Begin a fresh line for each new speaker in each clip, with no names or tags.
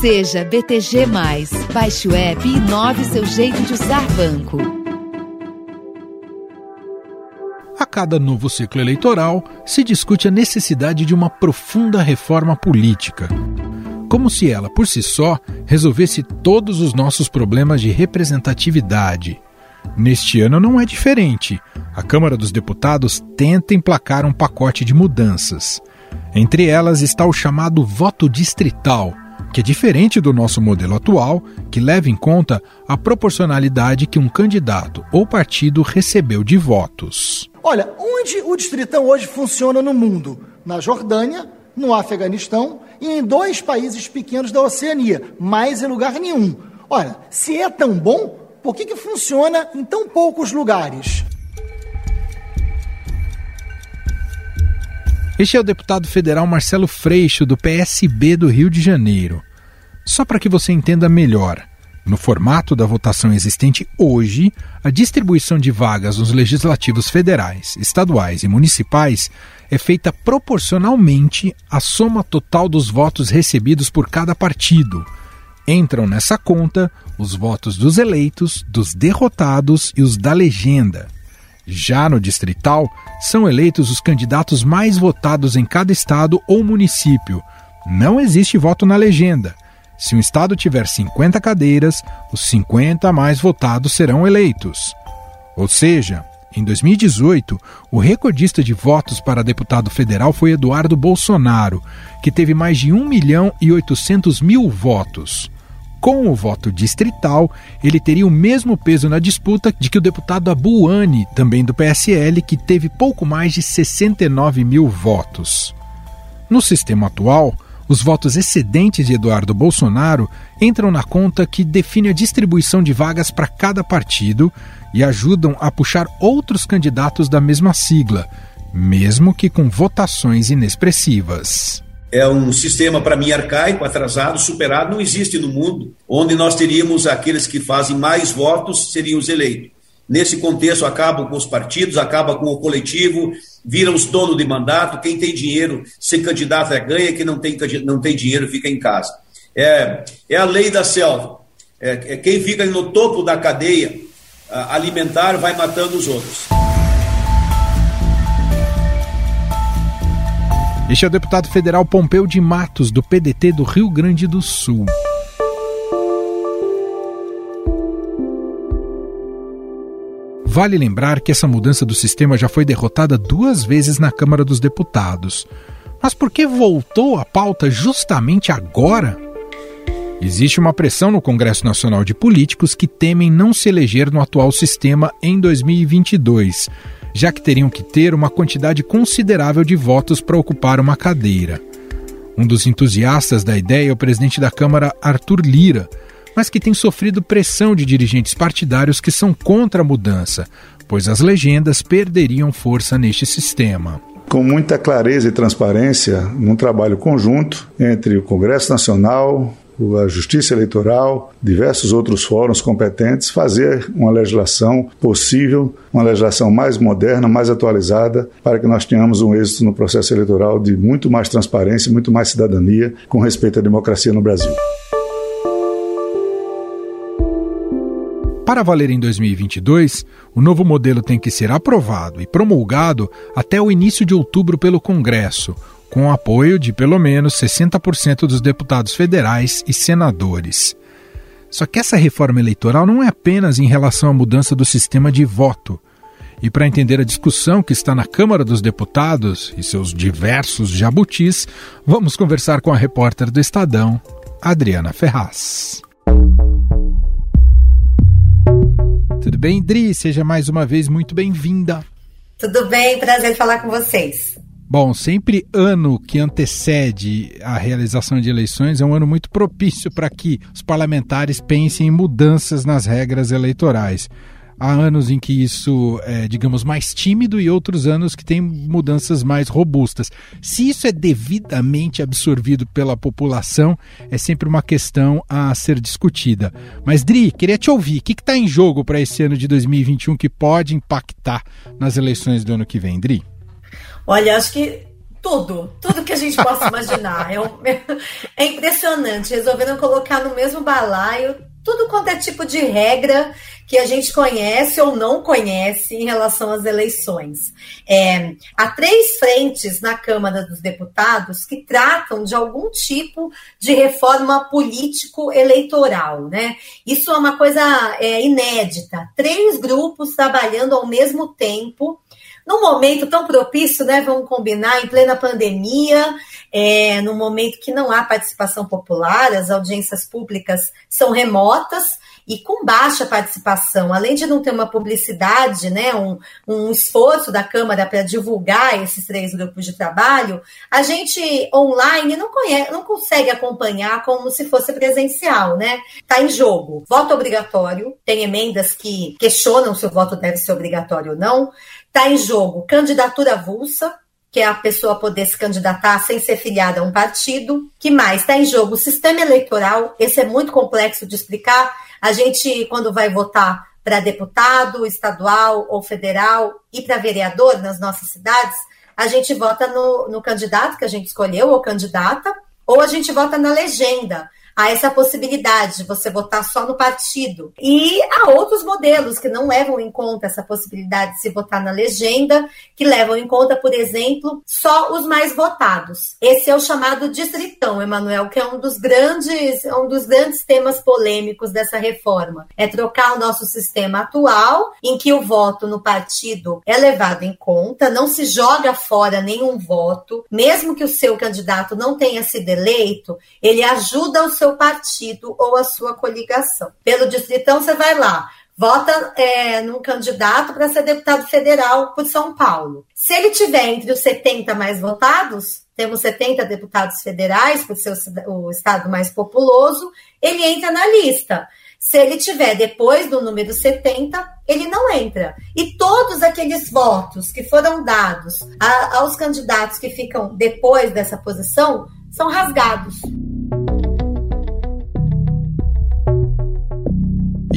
Seja BTG. Baixe o app e inove seu jeito de usar banco.
A cada novo ciclo eleitoral, se discute a necessidade de uma profunda reforma política. Como se ela, por si só, resolvesse todos os nossos problemas de representatividade. Neste ano não é diferente. A Câmara dos Deputados tenta emplacar um pacote de mudanças. Entre elas está o chamado voto distrital, que é diferente do nosso modelo atual, que leva em conta a proporcionalidade que um candidato ou partido recebeu de votos.
Olha, onde o distritão hoje funciona no mundo? Na Jordânia, no Afeganistão e em dois países pequenos da Oceania, mais em lugar nenhum. Olha, se é tão bom, por que, que funciona em tão poucos lugares?
Este é o deputado federal Marcelo Freixo, do PSB do Rio de Janeiro. Só para que você entenda melhor, no formato da votação existente hoje, a distribuição de vagas nos legislativos federais, estaduais e municipais é feita proporcionalmente à soma total dos votos recebidos por cada partido. Entram nessa conta os votos dos eleitos, dos derrotados e os da legenda. Já no distrital, são eleitos os candidatos mais votados em cada estado ou município. Não existe voto na legenda. Se um estado tiver 50 cadeiras, os 50 mais votados serão eleitos. Ou seja, em 2018, o recordista de votos para deputado federal foi Eduardo Bolsonaro, que teve mais de 1 milhão e 800 mil votos. Com o voto distrital, ele teria o mesmo peso na disputa de que o deputado Abuani, também do PSL, que teve pouco mais de 69 mil votos. No sistema atual, os votos excedentes de Eduardo Bolsonaro entram na conta que define a distribuição de vagas para cada partido e ajudam a puxar outros candidatos da mesma sigla, mesmo que com votações inexpressivas
é um sistema, para mim, arcaico, atrasado, superado, não existe no mundo, onde nós teríamos aqueles que fazem mais votos seriam os eleitos. Nesse contexto, acabam com os partidos, acaba com o coletivo, viram os donos de mandato, quem tem dinheiro, se candidato é ganha, quem não tem, não tem dinheiro fica em casa. É, é a lei da selva. É, é quem fica no topo da cadeia alimentar vai matando os outros.
Este é o deputado federal Pompeu de Matos, do PDT do Rio Grande do Sul. Vale lembrar que essa mudança do sistema já foi derrotada duas vezes na Câmara dos Deputados. Mas por que voltou à pauta justamente agora? Existe uma pressão no Congresso Nacional de Políticos que temem não se eleger no atual sistema em 2022 já que teriam que ter uma quantidade considerável de votos para ocupar uma cadeira. Um dos entusiastas da ideia é o presidente da Câmara, Arthur Lira, mas que tem sofrido pressão de dirigentes partidários que são contra a mudança, pois as legendas perderiam força neste sistema
com muita clareza e transparência, num trabalho conjunto entre o Congresso Nacional, a Justiça Eleitoral, diversos outros fóruns competentes, fazer uma legislação possível, uma legislação mais moderna, mais atualizada, para que nós tenhamos um êxito no processo eleitoral de muito mais transparência, muito mais cidadania, com respeito à democracia no Brasil.
Para valer em 2022, o novo modelo tem que ser aprovado e promulgado até o início de outubro pelo Congresso, com o apoio de pelo menos 60% dos deputados federais e senadores. Só que essa reforma eleitoral não é apenas em relação à mudança do sistema de voto. E para entender a discussão que está na Câmara dos Deputados e seus diversos jabutis, vamos conversar com a repórter do Estadão, Adriana Ferraz. Tudo bem, Dri? Seja mais uma vez muito bem-vinda.
Tudo bem, prazer falar com vocês.
Bom, sempre ano que antecede a realização de eleições é um ano muito propício para que os parlamentares pensem em mudanças nas regras eleitorais. Há anos em que isso é, digamos, mais tímido e outros anos que tem mudanças mais robustas. Se isso é devidamente absorvido pela população, é sempre uma questão a ser discutida. Mas, Dri, queria te ouvir. O que está em jogo para esse ano de 2021 que pode impactar nas eleições do ano que vem, Dri?
Olha, acho que tudo, tudo que a gente possa imaginar. É, um, é impressionante. Resolveram colocar no mesmo balaio tudo quanto é tipo de regra que a gente conhece ou não conhece em relação às eleições. É, há três frentes na Câmara dos Deputados que tratam de algum tipo de reforma político-eleitoral, né? Isso é uma coisa é, inédita. Três grupos trabalhando ao mesmo tempo num momento tão propício, né? Vamos combinar, em plena pandemia, é, num momento que não há participação popular, as audiências públicas são remotas e com baixa participação, além de não ter uma publicidade, né, um, um esforço da Câmara para divulgar esses três grupos de trabalho, a gente online não, conhece, não consegue acompanhar como se fosse presencial, né? Está em jogo. Voto obrigatório, tem emendas que questionam se o voto deve ser obrigatório ou não. Está em jogo candidatura avulsa, que é a pessoa poder se candidatar sem ser filiada a um partido. Que mais? Está em jogo o sistema eleitoral, esse é muito complexo de explicar. A gente, quando vai votar para deputado estadual ou federal e para vereador nas nossas cidades, a gente vota no, no candidato que a gente escolheu ou candidata, ou a gente vota na legenda há essa possibilidade de você votar só no partido. E há outros modelos que não levam em conta essa possibilidade de se votar na legenda, que levam em conta, por exemplo, só os mais votados. Esse é o chamado distritão, Emanuel, que é um dos grandes, um dos grandes temas polêmicos dessa reforma. É trocar o nosso sistema atual, em que o voto no partido é levado em conta, não se joga fora nenhum voto, mesmo que o seu candidato não tenha sido eleito, ele ajuda o seu partido ou a sua coligação. Pelo distritão, você vai lá, vota é, num candidato para ser deputado federal por São Paulo. Se ele tiver entre os 70 mais votados, temos 70 deputados federais, por ser o estado mais populoso, ele entra na lista. Se ele tiver depois do número 70, ele não entra. E todos aqueles votos que foram dados a, aos candidatos que ficam depois dessa posição são rasgados.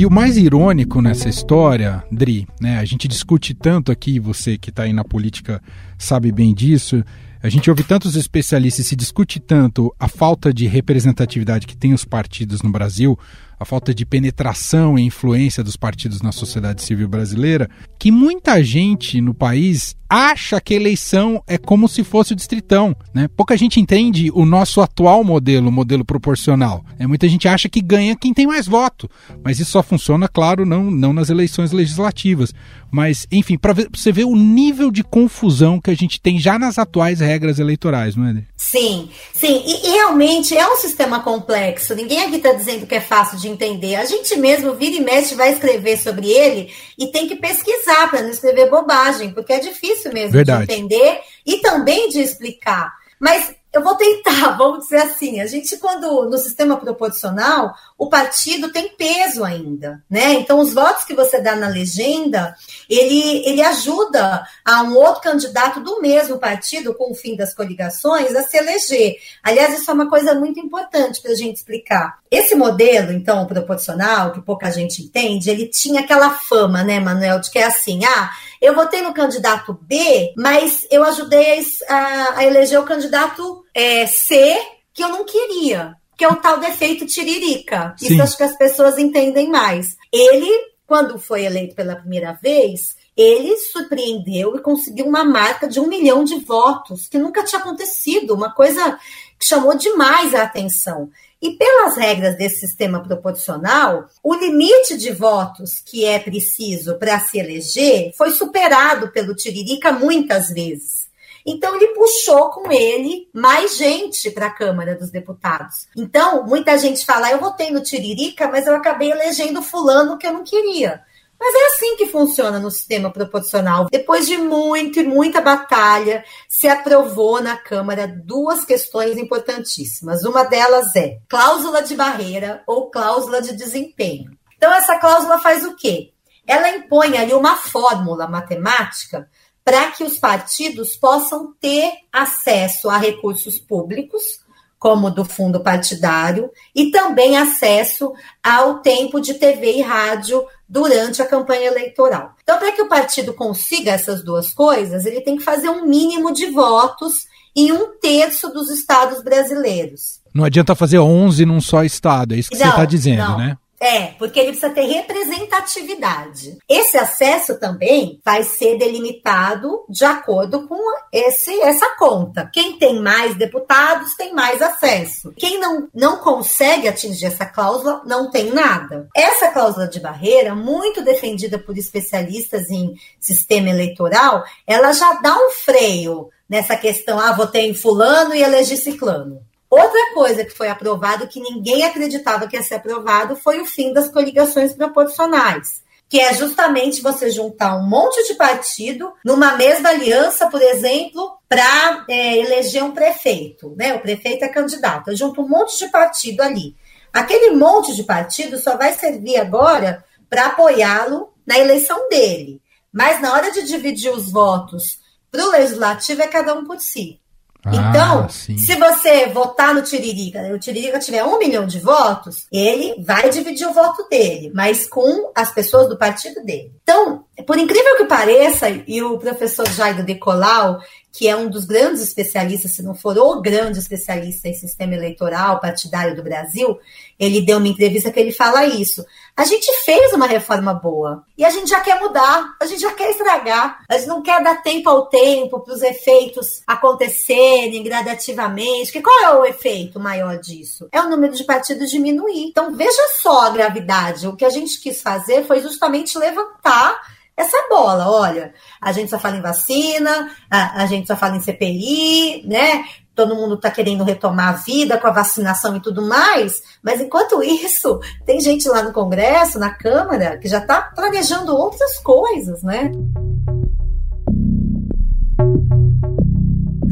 E o mais irônico nessa história, Dri, né, a gente discute tanto aqui, você que está aí na política sabe bem disso, a gente ouve tantos especialistas, se discute tanto a falta de representatividade que tem os partidos no Brasil, a falta de penetração e influência dos partidos na sociedade civil brasileira, que muita gente no país acha que a eleição é como se fosse o distritão. Né? Pouca gente entende o nosso atual modelo, o modelo proporcional. É, muita gente acha que ganha quem tem mais voto, mas isso só funciona, claro, não, não nas eleições legislativas. Mas, enfim, para você ver o nível de confusão que a gente tem já nas atuais regras eleitorais, não é?
Sim, sim. E, e realmente é um sistema complexo. Ninguém aqui está dizendo que é fácil de entender. A gente mesmo, vira e mexe, vai escrever sobre ele e tem que pesquisar para não escrever bobagem, porque é difícil mesmo Verdade. de entender e também de explicar. Mas eu vou tentar, vamos dizer assim, a gente quando no sistema proporcional, o partido tem peso ainda, né? Então os votos que você dá na legenda, ele ele ajuda a um outro candidato do mesmo partido com o fim das coligações a se eleger. Aliás, isso é uma coisa muito importante para a gente explicar. Esse modelo, então, proporcional, que pouca gente entende, ele tinha aquela fama, né, Manuel, de que é assim, ah, eu votei no candidato B, mas eu ajudei a, a eleger o candidato é, C que eu não queria, que é o tal defeito tiririca. Sim. Isso acho que as pessoas entendem mais. Ele, quando foi eleito pela primeira vez, ele surpreendeu e conseguiu uma marca de um milhão de votos, que nunca tinha acontecido, uma coisa que chamou demais a atenção. E pelas regras desse sistema proporcional, o limite de votos que é preciso para se eleger foi superado pelo Tiririca muitas vezes. Então, ele puxou com ele mais gente para a Câmara dos Deputados. Então, muita gente fala: eu votei no Tiririca, mas eu acabei elegendo Fulano que eu não queria. Mas é assim que funciona no sistema proporcional. Depois de muito e muita batalha, se aprovou na Câmara duas questões importantíssimas. Uma delas é cláusula de barreira ou cláusula de desempenho. Então, essa cláusula faz o quê? Ela impõe ali uma fórmula matemática para que os partidos possam ter acesso a recursos públicos como do fundo partidário, e também acesso ao tempo de TV e rádio durante a campanha eleitoral. Então, para que o partido consiga essas duas coisas, ele tem que fazer um mínimo de votos em um terço dos estados brasileiros.
Não adianta fazer 11 num só estado, é isso que não, você está dizendo,
não.
né?
É, porque ele precisa ter representatividade. Esse acesso também vai ser delimitado de acordo com esse, essa conta. Quem tem mais deputados tem mais acesso. Quem não, não consegue atingir essa cláusula não tem nada. Essa cláusula de barreira, muito defendida por especialistas em sistema eleitoral, ela já dá um freio nessa questão, ah, votei em fulano e elegi ciclano. Outra coisa que foi aprovado, que ninguém acreditava que ia ser aprovado, foi o fim das coligações proporcionais. Que é justamente você juntar um monte de partido numa mesma aliança, por exemplo, para é, eleger um prefeito. Né? O prefeito é candidato. Eu junto um monte de partido ali. Aquele monte de partido só vai servir agora para apoiá-lo na eleição dele. Mas na hora de dividir os votos para o legislativo é cada um por si. Então, ah, se você votar no Tiririca, o Tiririca tiver um milhão de votos, ele vai dividir o voto dele, mas com as pessoas do partido dele. Então, por incrível que pareça, e o professor Jairo Decolau, que é um dos grandes especialistas, se não for o grande especialista em sistema eleitoral partidário do Brasil, ele deu uma entrevista que ele fala isso. A gente fez uma reforma boa e a gente já quer mudar, a gente já quer estragar, a gente não quer dar tempo ao tempo para os efeitos acontecerem gradativamente. Que qual é o efeito maior disso? É o número de partidos diminuir. Então veja só a gravidade. O que a gente quis fazer foi justamente levantar essa bola. Olha, a gente só fala em vacina, a, a gente só fala em CPI, né? Todo mundo está querendo retomar a vida com a vacinação e tudo mais, mas enquanto isso, tem gente lá no Congresso, na Câmara, que já está planejando outras coisas, né?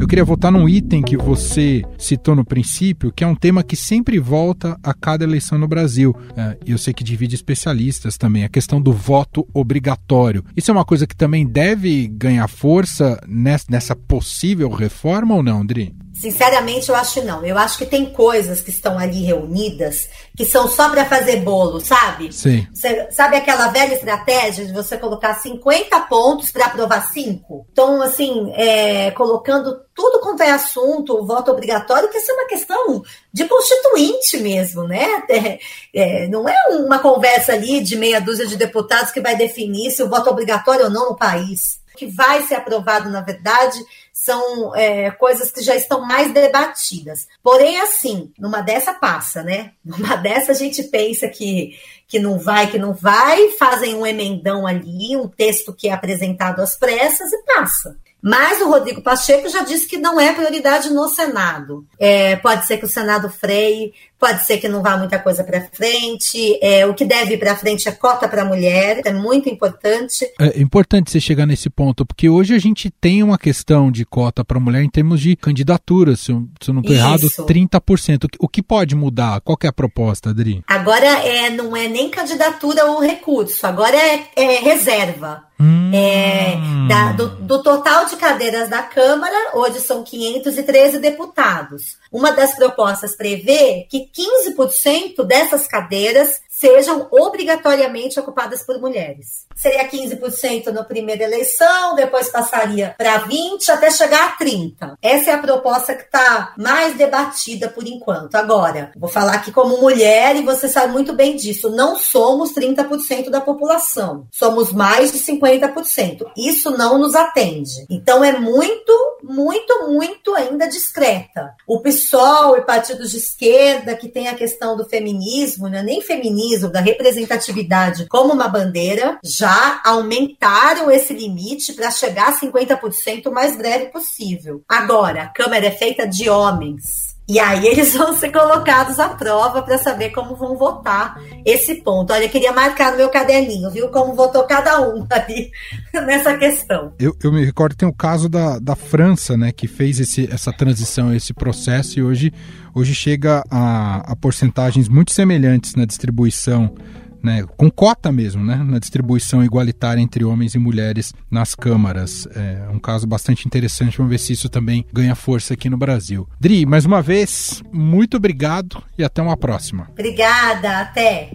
Eu queria voltar num item que você citou no princípio, que é um tema que sempre volta a cada eleição no Brasil. É, e eu sei que divide especialistas também, a questão do voto obrigatório. Isso é uma coisa que também deve ganhar força nessa possível reforma ou não, Dri?
Sinceramente, eu acho não. Eu acho que tem coisas que estão ali reunidas que são só para fazer bolo, sabe?
Sim.
Você, sabe aquela velha estratégia de você colocar 50 pontos para aprovar 5? Então, assim, é, colocando tudo quanto é assunto, o voto obrigatório, que isso é uma questão de constituinte mesmo, né? É, é, não é uma conversa ali de meia dúzia de deputados que vai definir se o voto obrigatório ou não no país. Que vai ser aprovado, na verdade, são é, coisas que já estão mais debatidas. Porém, assim, numa dessa passa, né? Numa dessa a gente pensa que, que não vai, que não vai, fazem um emendão ali, um texto que é apresentado às pressas e passa. Mas o Rodrigo Pacheco já disse que não é prioridade no Senado. É, pode ser que o Senado freie, pode ser que não vá muita coisa para frente. É, o que deve ir para frente é cota para mulher, é muito importante.
É importante você chegar nesse ponto, porque hoje a gente tem uma questão de cota para mulher em termos de candidatura, se eu, se eu não estou errado, 30%. O que pode mudar? Qual é a proposta, Adri?
Agora é, não é nem candidatura ou recurso, agora é, é reserva.
Hum.
É, da, do, do, total de cadeiras da Câmara, hoje são 513 deputados. Uma das propostas prevê que 15% dessas cadeiras sejam obrigatoriamente ocupadas por mulheres. Seria 15% na primeira eleição, depois passaria para 20% até chegar a 30%. Essa é a proposta que está mais debatida por enquanto. Agora, vou falar aqui como mulher e você sabe muito bem disso. Não somos 30% da população, somos mais de 50%. Isso não nos atende. Então é muito, muito, muito ainda discreta. O PSOL e partidos de esquerda que tem a questão do feminismo, não é nem feminismo, da representatividade como uma bandeira, já aumentaram esse limite para chegar a 50% o mais breve possível. Agora, a Câmara é feita de homens. E aí eles vão ser colocados à prova para saber como vão votar esse ponto. Olha, eu queria marcar no meu caderninho, viu? Como votou cada um ali nessa questão.
Eu, eu me recordo tem o caso da, da França, né, que fez esse, essa transição, esse processo, e hoje, hoje chega a, a porcentagens muito semelhantes na distribuição né, com cota mesmo, né, na distribuição igualitária entre homens e mulheres nas câmaras. É um caso bastante interessante, vamos ver se isso também ganha força aqui no Brasil. Dri, mais uma vez, muito obrigado e até uma próxima.
Obrigada, até.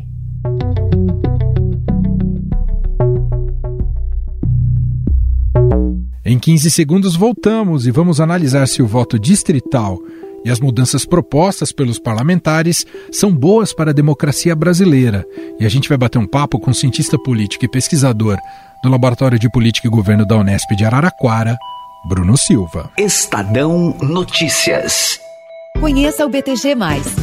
Em 15 segundos voltamos e vamos analisar se o voto distrital e as mudanças propostas pelos parlamentares são boas para a democracia brasileira. E a gente vai bater um papo com o cientista político e pesquisador do Laboratório de Política e Governo da Unesp de Araraquara, Bruno Silva.
Estadão Notícias.
Conheça o BTG,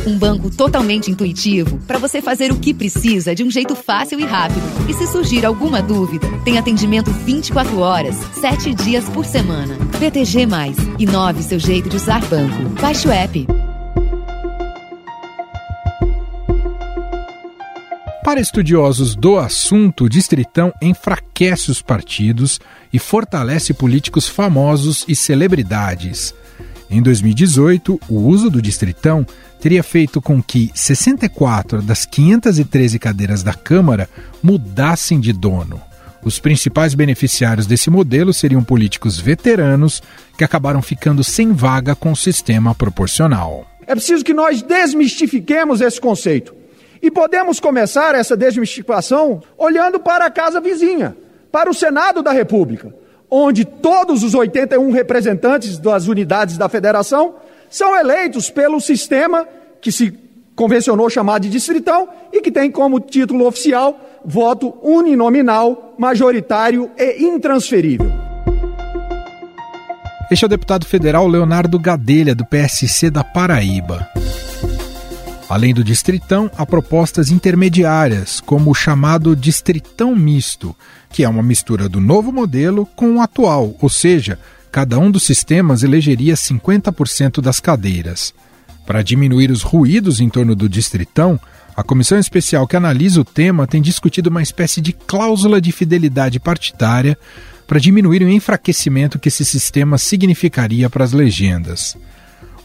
um banco totalmente intuitivo para você fazer o que precisa de um jeito fácil e rápido. E se surgir alguma dúvida, tem atendimento 24 horas, 7 dias por semana. BTG, inove seu jeito de usar banco. Baixe o app.
Para estudiosos do assunto, o Distritão enfraquece os partidos e fortalece políticos famosos e celebridades. Em 2018, o uso do Distritão teria feito com que 64 das 513 cadeiras da Câmara mudassem de dono. Os principais beneficiários desse modelo seriam políticos veteranos que acabaram ficando sem vaga com o sistema proporcional.
É preciso que nós desmistifiquemos esse conceito. E podemos começar essa desmistificação olhando para a casa vizinha, para o Senado da República onde todos os 81 representantes das unidades da federação são eleitos pelo sistema que se convencionou chamar de distritão e que tem como título oficial voto uninominal, majoritário e intransferível.
Este é o deputado federal Leonardo Gadelha, do PSC da Paraíba. Além do distritão, há propostas intermediárias, como o chamado distritão misto, que é uma mistura do novo modelo com o atual, ou seja, cada um dos sistemas elegeria 50% das cadeiras. Para diminuir os ruídos em torno do distritão, a comissão especial que analisa o tema tem discutido uma espécie de cláusula de fidelidade partidária para diminuir o enfraquecimento que esse sistema significaria para as legendas.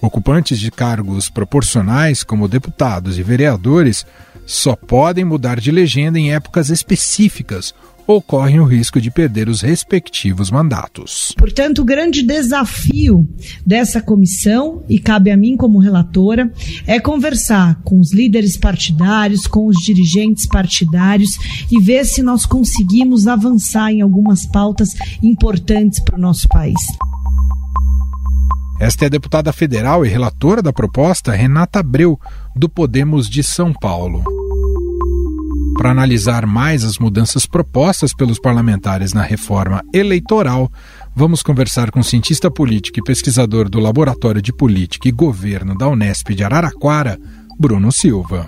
Ocupantes de cargos proporcionais, como deputados e vereadores, só podem mudar de legenda em épocas específicas ou correm o risco de perder os respectivos mandatos.
Portanto, o grande desafio dessa comissão, e cabe a mim como relatora, é conversar com os líderes partidários, com os dirigentes partidários e ver se nós conseguimos avançar em algumas pautas importantes para o nosso país.
Esta é a deputada federal e relatora da proposta, Renata Abreu, do Podemos de São Paulo. Para analisar mais as mudanças propostas pelos parlamentares na reforma eleitoral, vamos conversar com cientista político e pesquisador do Laboratório de Política e Governo da Unesp de Araraquara, Bruno Silva.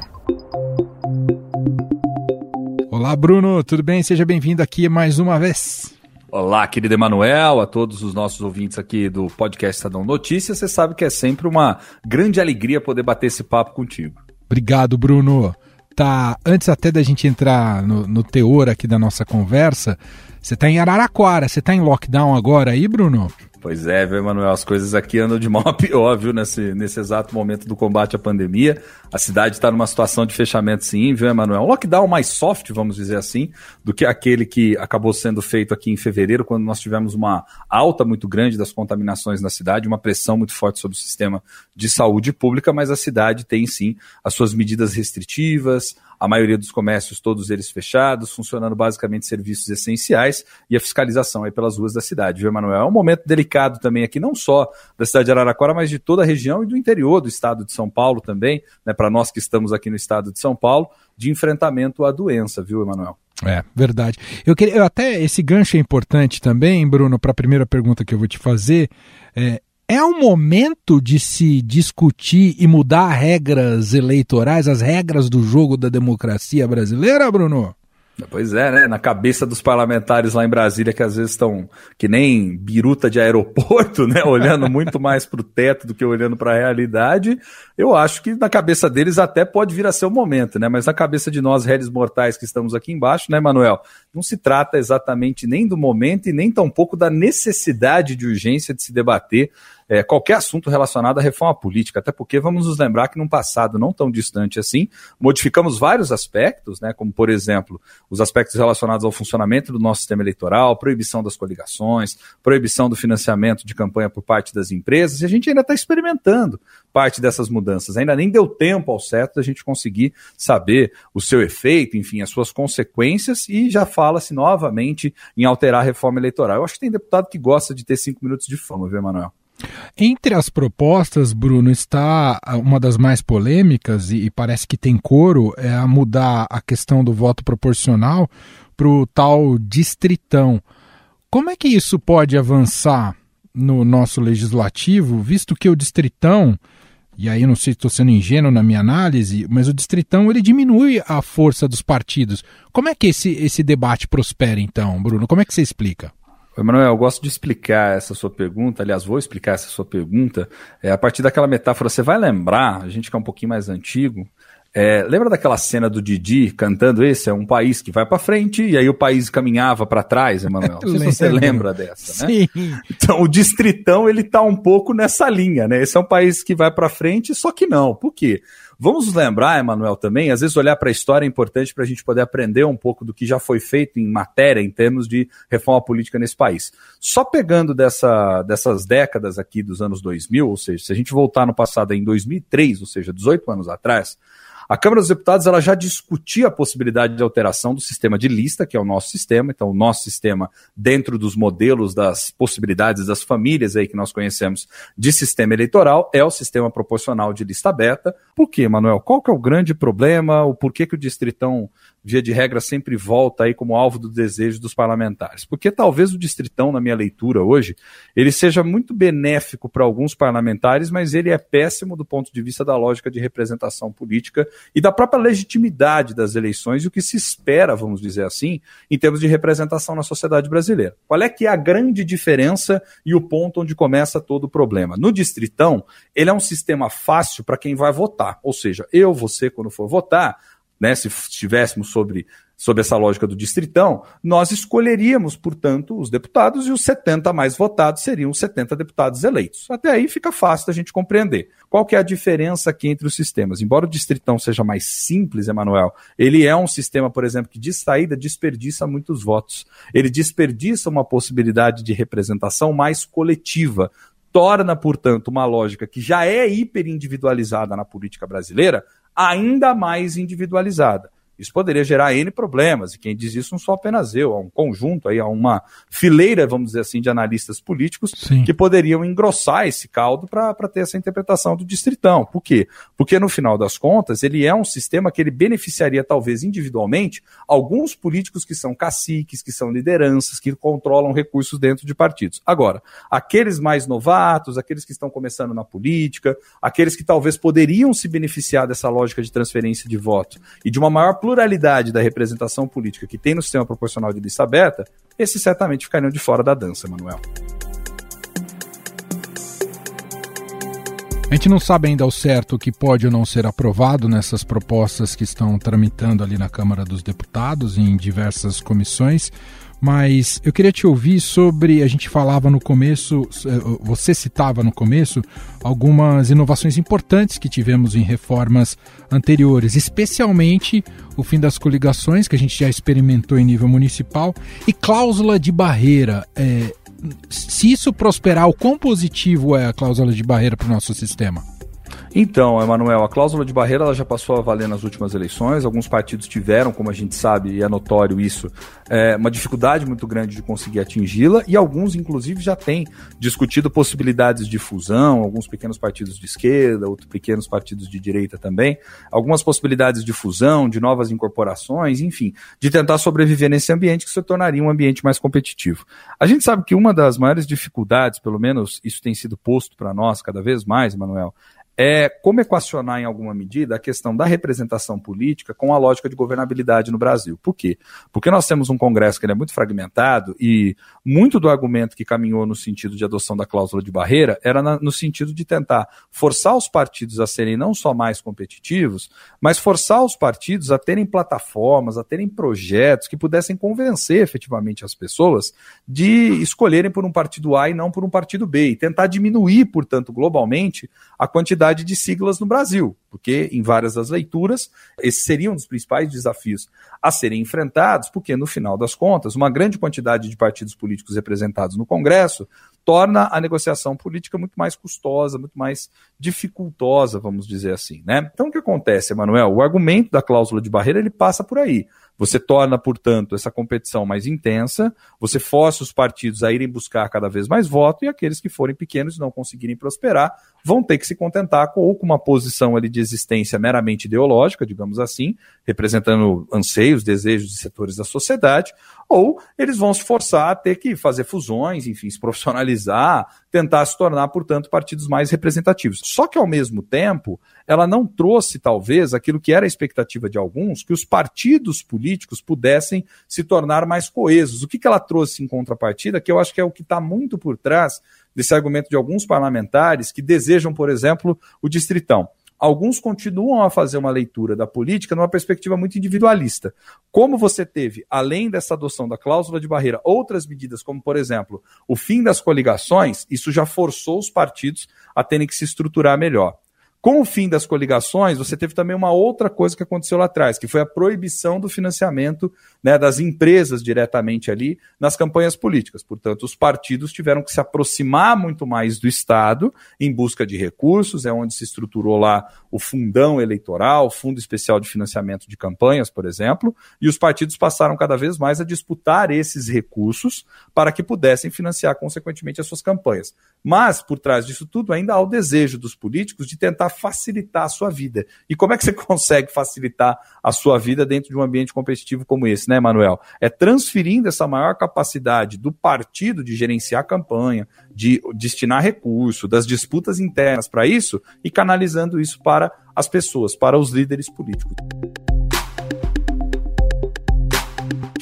Olá, Bruno, tudo bem? Seja bem-vindo aqui mais uma vez.
Olá, querido Emanuel, a todos os nossos ouvintes aqui do podcast Estadão Notícias. Você sabe que é sempre uma grande alegria poder bater esse papo contigo.
Obrigado, Bruno. Tá, antes até da gente entrar no, no teor aqui da nossa conversa, você está em Araraquara, você está em lockdown agora aí, Bruno?
Pois é, viu, Emanuel? As coisas aqui andam de mal a pior, viu, nesse, nesse exato momento do combate à pandemia. A cidade está numa situação de fechamento, sim, viu, Emanuel? Um lockdown mais soft, vamos dizer assim, do que aquele que acabou sendo feito aqui em fevereiro, quando nós tivemos uma alta muito grande das contaminações na cidade, uma pressão muito forte sobre o sistema de saúde pública, mas a cidade tem, sim, as suas medidas restritivas, a maioria dos comércios, todos eles fechados, funcionando basicamente serviços essenciais e a fiscalização aí pelas ruas da cidade, viu, Emanuel? É um momento delicado também aqui, não só da cidade de Araraquara, mas de toda a região e do interior do estado de São Paulo também, né, para nós que estamos aqui no estado de São Paulo, de enfrentamento à doença, viu, Emanuel?
É, verdade. Eu queria, eu até esse gancho é importante também, Bruno, para a primeira pergunta que eu vou te fazer. É, é um momento de se discutir e mudar regras eleitorais, as regras do jogo da democracia brasileira, Bruno?
Pois é, né? Na cabeça dos parlamentares lá em Brasília, que às vezes estão que nem biruta de aeroporto, né? Olhando muito mais para o teto do que olhando para a realidade. Eu acho que na cabeça deles até pode vir a ser o momento, né? Mas na cabeça de nós, réis mortais que estamos aqui embaixo, né, Manuel? Não se trata exatamente nem do momento e nem tampouco da necessidade de urgência de se debater é, qualquer assunto relacionado à reforma política, até porque vamos nos lembrar que num passado não tão distante assim, modificamos vários aspectos, né, como por exemplo, os aspectos relacionados ao funcionamento do nosso sistema eleitoral, proibição das coligações, proibição do financiamento de campanha por parte das empresas, e a gente ainda está experimentando parte dessas mudanças. Ainda nem deu tempo ao certo da gente conseguir saber o seu efeito, enfim, as suas consequências, e já fala-se novamente em alterar a reforma eleitoral. Eu acho que tem deputado que gosta de ter cinco minutos de fama, viu, Emanuel?
Entre as propostas, Bruno, está uma das mais polêmicas e, parece que tem coro, é a mudar a questão do voto proporcional para o tal distritão. Como é que isso pode avançar no nosso legislativo, visto que o distritão e aí não sei se estou sendo ingênuo na minha análise, mas o distritão ele diminui a força dos partidos. Como é que esse, esse debate prospera então, Bruno? Como é que você explica?
Emanuel, eu gosto de explicar essa sua pergunta, aliás, vou explicar essa sua pergunta, é, a partir daquela metáfora, você vai lembrar, a gente que é um pouquinho mais antigo, é, lembra daquela cena do Didi cantando esse é um país que vai para frente e aí o país caminhava para trás, Emanuel? Não sei se você lembra dessa, né? Sim. Então o distritão ele tá um pouco nessa linha, né? Esse é um país que vai para frente, só que não. Por quê? Vamos lembrar, Emanuel, também, às vezes olhar para a história é importante para a gente poder aprender um pouco do que já foi feito em matéria, em termos de reforma política nesse país. Só pegando dessa, dessas décadas aqui dos anos 2000, ou seja, se a gente voltar no passado em 2003, ou seja, 18 anos atrás, a Câmara dos Deputados ela já discutia a possibilidade de alteração do sistema de lista, que é o nosso sistema. Então, o nosso sistema, dentro dos modelos das possibilidades das famílias aí que nós conhecemos de sistema eleitoral, é o sistema proporcional de lista aberta. Por quê, Manuel? Qual que é o grande problema? O porquê que o Distritão via de regra, sempre volta aí como alvo do desejo dos parlamentares. Porque talvez o distritão, na minha leitura hoje, ele seja muito benéfico para alguns parlamentares, mas ele é péssimo do ponto de vista da lógica de representação política e da própria legitimidade das eleições e o que se espera, vamos dizer assim, em termos de representação na sociedade brasileira. Qual é que é a grande diferença e o ponto onde começa todo o problema? No distritão, ele é um sistema fácil para quem vai votar, ou seja, eu, você, quando for votar, né, se estivéssemos sobre, sobre essa lógica do distritão, nós escolheríamos, portanto, os deputados e os 70 mais votados seriam os 70 deputados eleitos. Até aí fica fácil da gente compreender. Qual que é a diferença aqui entre os sistemas? Embora o distritão seja mais simples, Emanuel, ele é um sistema, por exemplo, que de saída desperdiça muitos votos. Ele desperdiça uma possibilidade de representação mais coletiva, torna, portanto, uma lógica que já é hiper individualizada na política brasileira ainda mais individualizada. Isso poderia gerar N problemas, e quem diz isso não sou apenas eu, há um conjunto aí, há uma fileira, vamos dizer assim, de analistas políticos Sim. que poderiam engrossar esse caldo para ter essa interpretação do distritão. Por quê? Porque no final das contas, ele é um sistema que ele beneficiaria talvez individualmente alguns políticos que são caciques, que são lideranças, que controlam recursos dentro de partidos. Agora, aqueles mais novatos, aqueles que estão começando na política, aqueles que talvez poderiam se beneficiar dessa lógica de transferência de voto e de uma maior pluralidade da representação política que tem no sistema proporcional de lista aberta, esses certamente ficariam de fora da dança, Manuel.
A gente não sabe ainda ao certo o que pode ou não ser aprovado nessas propostas que estão tramitando ali na Câmara dos Deputados, em diversas comissões mas eu queria te ouvir sobre. A gente falava no começo, eh, você citava no começo algumas inovações importantes que tivemos em reformas anteriores, especialmente o fim das coligações, que a gente já experimentou em nível municipal, e cláusula de barreira. É, se isso prosperar, o quão positivo é a cláusula de barreira para o nosso sistema?
Então, Emanuel, a cláusula de barreira ela já passou a valer nas últimas eleições. Alguns partidos tiveram, como a gente sabe, e é notório isso, é, uma dificuldade muito grande de conseguir atingi-la, e alguns, inclusive, já têm discutido possibilidades de fusão, alguns pequenos partidos de esquerda, outros pequenos partidos de direita também, algumas possibilidades de fusão, de novas incorporações, enfim, de tentar sobreviver nesse ambiente que se tornaria um ambiente mais competitivo. A gente sabe que uma das maiores dificuldades, pelo menos isso tem sido posto para nós cada vez mais, Emanuel, é como equacionar em alguma medida a questão da representação política com a lógica de governabilidade no Brasil. Por quê? Porque nós temos um Congresso que é muito fragmentado e muito do argumento que caminhou no sentido de adoção da cláusula de barreira era na, no sentido de tentar forçar os partidos a serem não só mais competitivos, mas forçar os partidos a terem plataformas, a terem projetos que pudessem convencer efetivamente as pessoas de escolherem por um partido A e não por um partido B, e tentar diminuir, portanto, globalmente, a quantidade de siglas no Brasil, porque em várias das leituras, esses seriam um dos principais desafios a serem enfrentados, porque no final das contas, uma grande quantidade de partidos políticos representados no Congresso torna a negociação política muito mais custosa, muito mais dificultosa, vamos dizer assim, né? Então o que acontece, Emanuel? O argumento da cláusula de barreira ele passa por aí. Você torna, portanto, essa competição mais intensa, você força os partidos a irem buscar cada vez mais votos e aqueles que forem pequenos e não conseguirem prosperar vão ter que se contentar com, ou com uma posição ali de existência meramente ideológica, digamos assim, representando anseios, desejos de setores da sociedade, ou eles vão se forçar a ter que fazer fusões, enfim, se profissionalizar, tentar se tornar, portanto, partidos mais representativos. Só que, ao mesmo tempo, ela não trouxe, talvez, aquilo que era a expectativa de alguns, que os partidos políticos pudessem se tornar mais coesos. O que, que ela trouxe em contrapartida, que eu acho que é o que está muito por trás desse argumento de alguns parlamentares que desejam, por exemplo, o distritão alguns continuam a fazer uma leitura da política numa perspectiva muito individualista. Como você teve, além dessa adoção da cláusula de barreira, outras medidas, como, por exemplo, o fim das coligações, isso já forçou os partidos a terem que se estruturar melhor. Com o fim das coligações, você teve também uma outra coisa que aconteceu lá atrás, que foi a proibição do financiamento né, das empresas diretamente ali nas campanhas políticas. Portanto, os partidos tiveram que se aproximar muito mais do Estado em busca de recursos, é onde se estruturou lá o fundão eleitoral, o Fundo Especial de Financiamento de Campanhas, por exemplo, e os partidos passaram cada vez mais a disputar esses recursos para que pudessem financiar, consequentemente, as suas campanhas. Mas, por trás disso tudo, ainda há o desejo dos políticos de tentar facilitar a sua vida. E como é que você consegue facilitar a sua vida dentro de um ambiente competitivo como esse, né, Manuel? É transferindo essa maior capacidade do partido de gerenciar a campanha, de destinar recurso, das disputas internas para isso e canalizando isso para as pessoas, para os líderes políticos.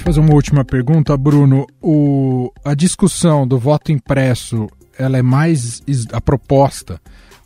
Fazer uma última pergunta, Bruno. O, a discussão do voto impresso, ela é mais a proposta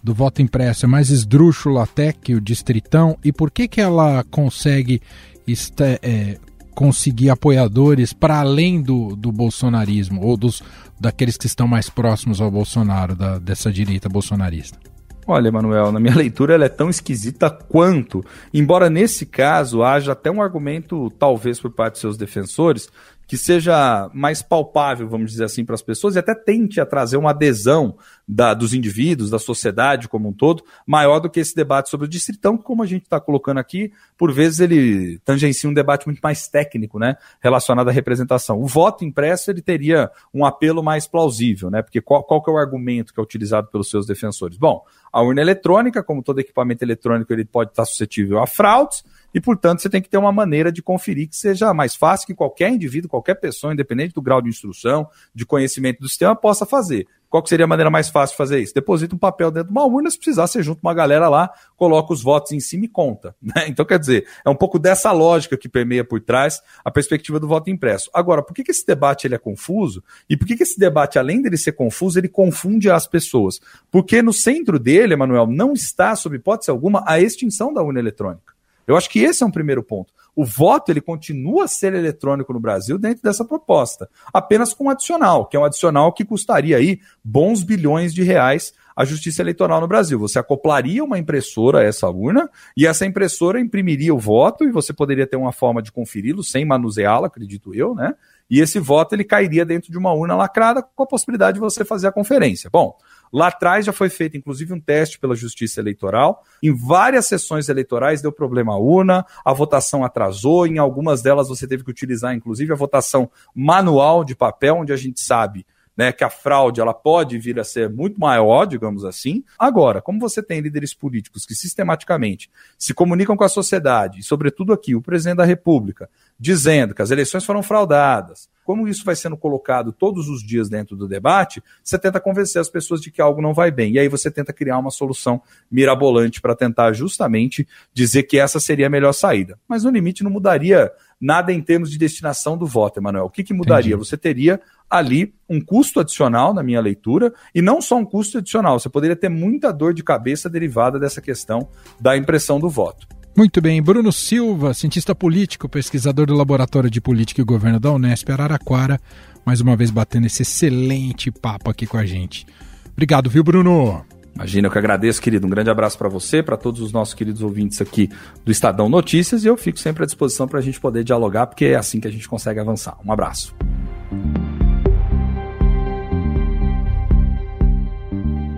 do voto impresso é mais esdrúxula até que o distritão e por que que ela consegue este, é, conseguir apoiadores para além do, do bolsonarismo ou dos daqueles que estão mais próximos ao Bolsonaro da, dessa direita bolsonarista?
Olha, Manuel, na minha leitura ela é tão esquisita quanto, embora nesse caso haja até um argumento, talvez por parte de seus defensores, que seja mais palpável, vamos dizer assim, para as pessoas e até tente a trazer uma adesão da, dos indivíduos, da sociedade como um todo, maior do que esse debate sobre o distritão, que, como a gente está colocando aqui, por vezes ele tangencia um debate muito mais técnico, né, relacionado à representação. O voto impresso ele teria um apelo mais plausível, né, porque qual, qual que é o argumento que é utilizado pelos seus defensores? Bom, a urna eletrônica, como todo equipamento eletrônico, ele pode estar suscetível a fraudes, e, portanto, você tem que ter uma maneira de conferir que seja mais fácil que qualquer indivíduo, qualquer pessoa, independente do grau de instrução, de conhecimento do sistema, possa fazer. Qual seria a maneira mais fácil de fazer isso? Deposita um papel dentro de uma urna, se precisar, você junta uma galera lá, coloca os votos em cima e conta. Né? Então, quer dizer, é um pouco dessa lógica que permeia por trás a perspectiva do voto impresso. Agora, por que, que esse debate ele é confuso? E por que, que esse debate, além dele ser confuso, ele confunde as pessoas? Porque no centro dele, Emanuel, não está, sob hipótese alguma, a extinção da urna eletrônica. Eu acho que esse é um primeiro ponto. O voto ele continua a ser eletrônico no Brasil dentro dessa proposta, apenas com um adicional, que é um adicional que custaria aí bons bilhões de reais à Justiça Eleitoral no Brasil. Você acoplaria uma impressora a essa urna e essa impressora imprimiria o voto e você poderia ter uma forma de conferi-lo sem manuseá-lo, acredito eu, né? E esse voto ele cairia dentro de uma urna lacrada com a possibilidade de você fazer a conferência. Bom, Lá atrás já foi feito, inclusive, um teste pela Justiça Eleitoral. Em várias sessões eleitorais deu problema a urna, a votação atrasou, em algumas delas você teve que utilizar, inclusive, a votação manual de papel, onde a gente sabe né, que a fraude ela pode vir a ser muito maior, digamos assim. Agora, como você tem líderes políticos que sistematicamente se comunicam com a sociedade, e sobretudo aqui o presidente da República, dizendo que as eleições foram fraudadas, como isso vai sendo colocado todos os dias dentro do debate, você tenta convencer as pessoas de que algo não vai bem. E aí você tenta criar uma solução mirabolante para tentar justamente dizer que essa seria a melhor saída. Mas no limite não mudaria nada em termos de destinação do voto, Emanuel. O que, que mudaria? Entendi. Você teria ali um custo adicional, na minha leitura, e não só um custo adicional, você poderia ter muita dor de cabeça derivada dessa questão da impressão do voto.
Muito bem, Bruno Silva, cientista político, pesquisador do Laboratório de Política e Governo da Unesp Araraquara, mais uma vez batendo esse excelente papo aqui com a gente. Obrigado, viu, Bruno?
Imagina, eu que agradeço, querido. Um grande abraço para você, para todos os nossos queridos ouvintes aqui do Estadão Notícias, e eu fico sempre à disposição para a gente poder dialogar, porque é assim que a gente consegue avançar. Um abraço.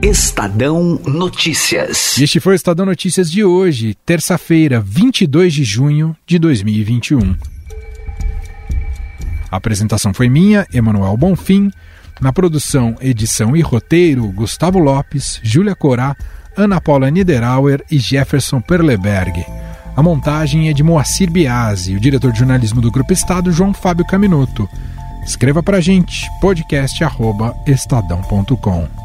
Estadão Notícias.
Este foi o Estadão Notícias de hoje, terça-feira, 22 de junho de 2021. A apresentação foi minha, Emanuel Bonfim. Na produção, edição e roteiro, Gustavo Lopes, Júlia Corá, Ana Paula Niederauer e Jefferson Perleberg. A montagem é de Moacir Biasi, o diretor de jornalismo do Grupo Estado, João Fábio Caminuto. Escreva para a gente, podcast.estadão.com.